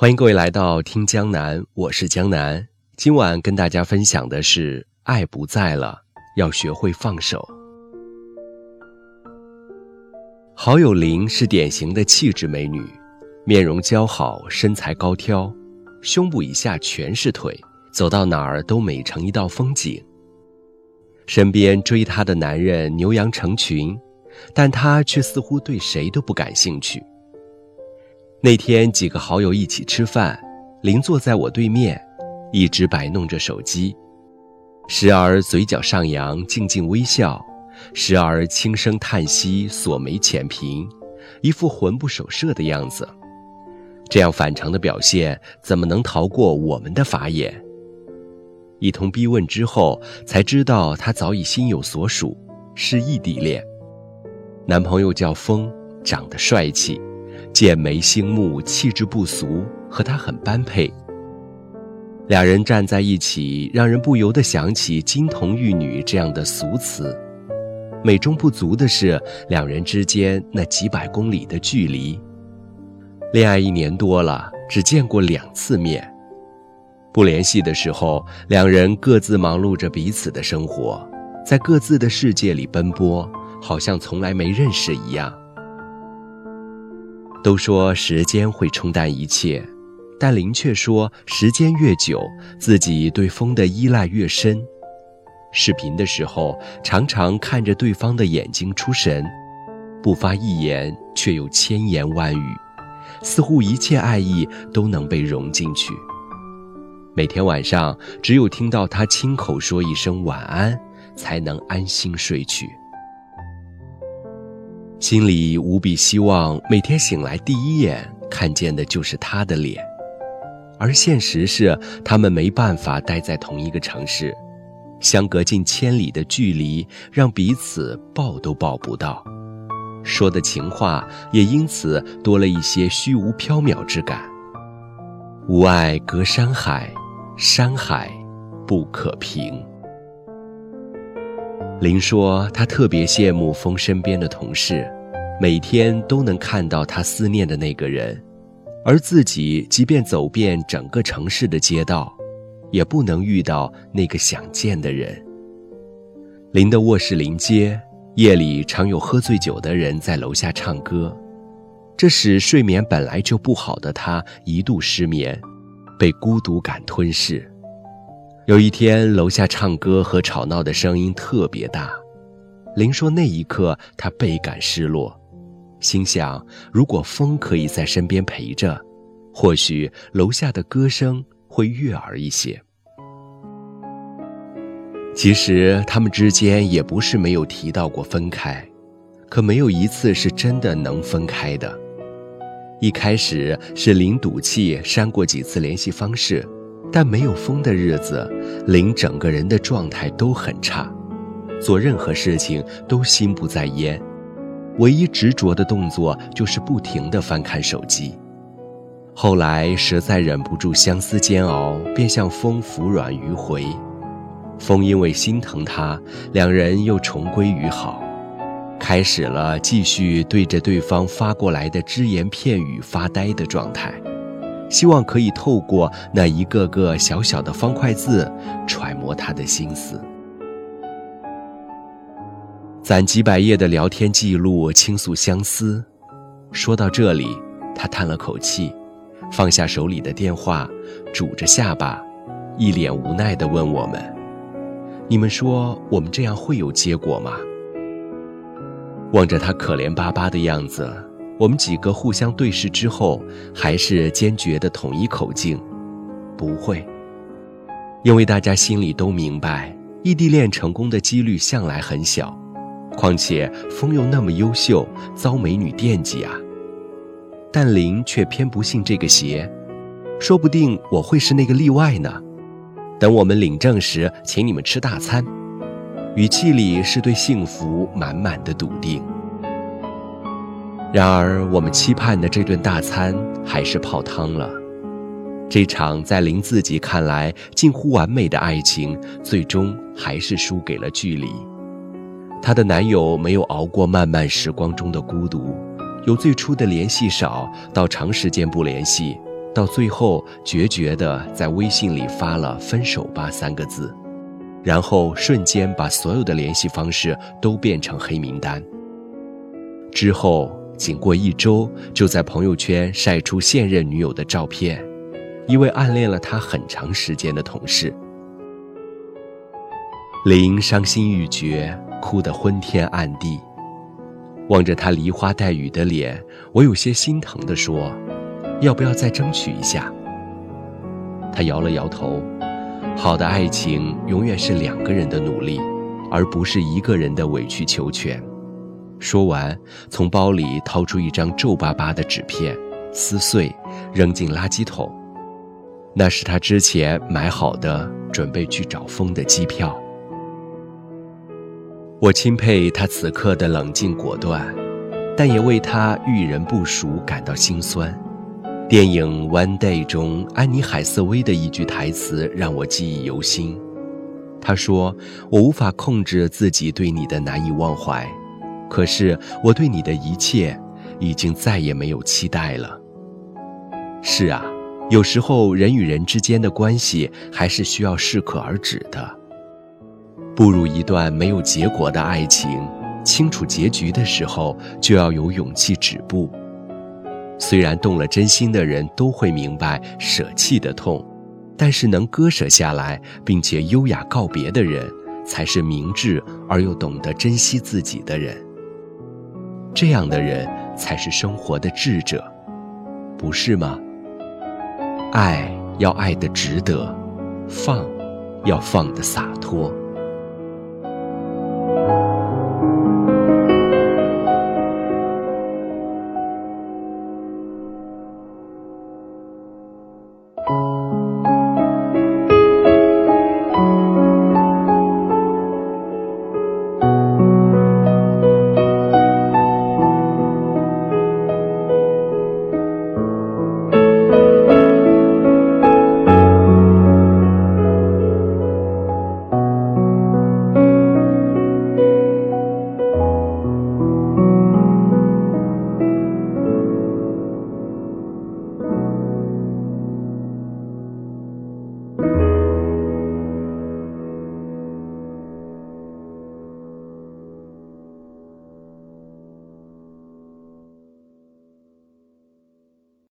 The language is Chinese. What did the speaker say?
欢迎各位来到听江南，我是江南。今晚跟大家分享的是：爱不在了，要学会放手。好友林是典型的气质美女，面容姣好，身材高挑，胸部以下全是腿，走到哪儿都美成一道风景。身边追她的男人牛羊成群，但她却似乎对谁都不感兴趣。那天几个好友一起吃饭，林坐在我对面，一直摆弄着手机，时而嘴角上扬，静静微笑，时而轻声叹息，锁眉浅颦，一副魂不守舍的样子。这样反常的表现，怎么能逃过我们的法眼？一通逼问之后，才知道她早已心有所属，是异地恋，男朋友叫风，长得帅气。剑眉星目，气质不俗，和他很般配。两人站在一起，让人不由得想起“金童玉女”这样的俗词。美中不足的是，两人之间那几百公里的距离。恋爱一年多了，只见过两次面。不联系的时候，两人各自忙碌着彼此的生活，在各自的世界里奔波，好像从来没认识一样。都说时间会冲淡一切，但林却说时间越久，自己对风的依赖越深。视频的时候，常常看着对方的眼睛出神，不发一言，却有千言万语，似乎一切爱意都能被融进去。每天晚上，只有听到他亲口说一声晚安，才能安心睡去。心里无比希望每天醒来第一眼看见的就是他的脸，而现实是他们没办法待在同一个城市，相隔近千里的距离让彼此抱都抱不到，说的情话也因此多了一些虚无缥缈之感。无爱隔山海，山海不可平。林说：“他特别羡慕风身边的同事，每天都能看到他思念的那个人，而自己即便走遍整个城市的街道，也不能遇到那个想见的人。”林的卧室临街，夜里常有喝醉酒的人在楼下唱歌，这使睡眠本来就不好的他一度失眠，被孤独感吞噬。有一天，楼下唱歌和吵闹的声音特别大。林说：“那一刻，他倍感失落，心想：如果风可以在身边陪着，或许楼下的歌声会悦耳一些。”其实，他们之间也不是没有提到过分开，可没有一次是真的能分开的。一开始是林赌气，删过几次联系方式。但没有风的日子，林整个人的状态都很差，做任何事情都心不在焉，唯一执着的动作就是不停地翻看手机。后来实在忍不住相思煎熬，便向风服软迂回。风因为心疼他，两人又重归于好，开始了继续对着对方发过来的只言片语发呆的状态。希望可以透过那一个个小小的方块字，揣摩他的心思。攒几百页的聊天记录，倾诉相思。说到这里，他叹了口气，放下手里的电话，拄着下巴，一脸无奈地问我们：“你们说我们这样会有结果吗？”望着他可怜巴巴的样子。我们几个互相对视之后，还是坚决的统一口径，不会。因为大家心里都明白，异地恋成功的几率向来很小，况且风又那么优秀，遭美女惦记啊。但林却偏不信这个邪，说不定我会是那个例外呢。等我们领证时，请你们吃大餐，语气里是对幸福满满的笃定。然而，我们期盼的这顿大餐还是泡汤了。这场在林自己看来近乎完美的爱情，最终还是输给了距离。她的男友没有熬过漫漫时光中的孤独，由最初的联系少到长时间不联系，到最后决绝地在微信里发了“分手吧”三个字，然后瞬间把所有的联系方式都变成黑名单。之后仅过一周，就在朋友圈晒出现任女友的照片，一位暗恋了他很长时间的同事。林伤心欲绝，哭得昏天暗地，望着他梨花带雨的脸，我有些心疼地说。要不要再争取一下？他摇了摇头。好的爱情永远是两个人的努力，而不是一个人的委曲求全。说完，从包里掏出一张皱巴巴的纸片，撕碎，扔进垃圾桶。那是他之前买好的，准备去找风的机票。我钦佩他此刻的冷静果断，但也为他遇人不淑感到心酸。电影《One Day》中，安妮海瑟薇的一句台词让我记忆犹新。她说：“我无法控制自己对你的难以忘怀，可是我对你的一切，已经再也没有期待了。”是啊，有时候人与人之间的关系还是需要适可而止的。步入一段没有结果的爱情，清楚结局的时候，就要有勇气止步。虽然动了真心的人都会明白舍弃的痛，但是能割舍下来并且优雅告别的人，才是明智而又懂得珍惜自己的人。这样的人才是生活的智者，不是吗？爱要爱的值得，放要放的洒脱。